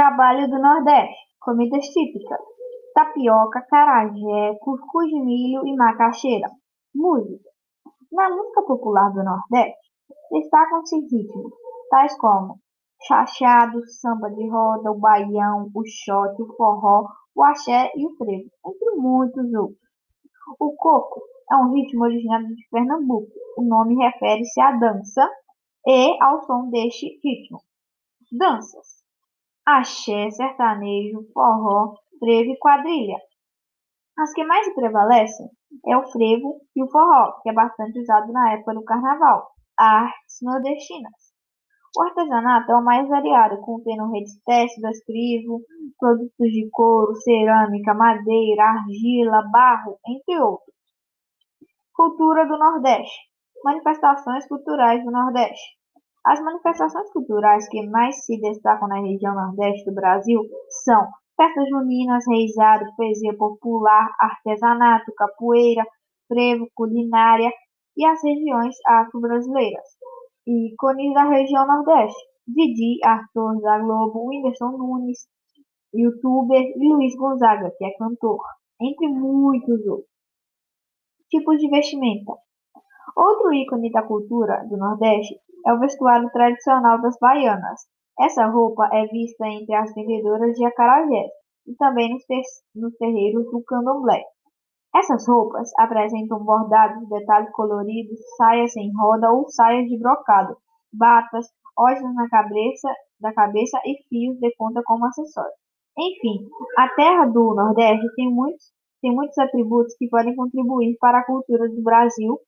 Trabalho do Nordeste. Comidas típicas. Tapioca, carajé, cuscuz de milho e macaxeira. Música. Na música popular do Nordeste, destacam-se ritmos, tais como chachado, samba de roda, o baião, o xote, o forró, o axé e o frevo, entre muitos outros. O coco é um ritmo originário de Pernambuco. O nome refere-se à dança e ao som deste ritmo. Danças: axé, sertanejo, forró, frevo e quadrilha. As que mais prevalecem é o frevo e o forró, que é bastante usado na época do carnaval, artes nordestinas. O artesanato é o mais variado, contendo redes têxteis, crivo, produtos de couro, cerâmica, madeira, argila, barro, entre outros. Cultura do Nordeste. Manifestações culturais do Nordeste. As manifestações culturais que mais se destacam na região Nordeste do Brasil são festas juninas, reizado, poesia popular, artesanato, capoeira, frevo, culinária e as regiões afro-brasileiras. Ícones da região Nordeste: Didi, Arthur da Globo, Whindersson Nunes, youtuber e Luiz Gonzaga, que é cantor, entre muitos outros. Tipos de vestimenta. Outro ícone da cultura do Nordeste é o vestuário tradicional das baianas. Essa roupa é vista entre as vendedoras de acarajés e também nos, ter nos terreiros do candomblé. Essas roupas apresentam bordados, detalhes coloridos, saias em roda ou saias de brocado, batas, olhos na cabeça, da cabeça e fios de ponta como acessórios. Enfim, a terra do Nordeste tem muitos, tem muitos atributos que podem contribuir para a cultura do Brasil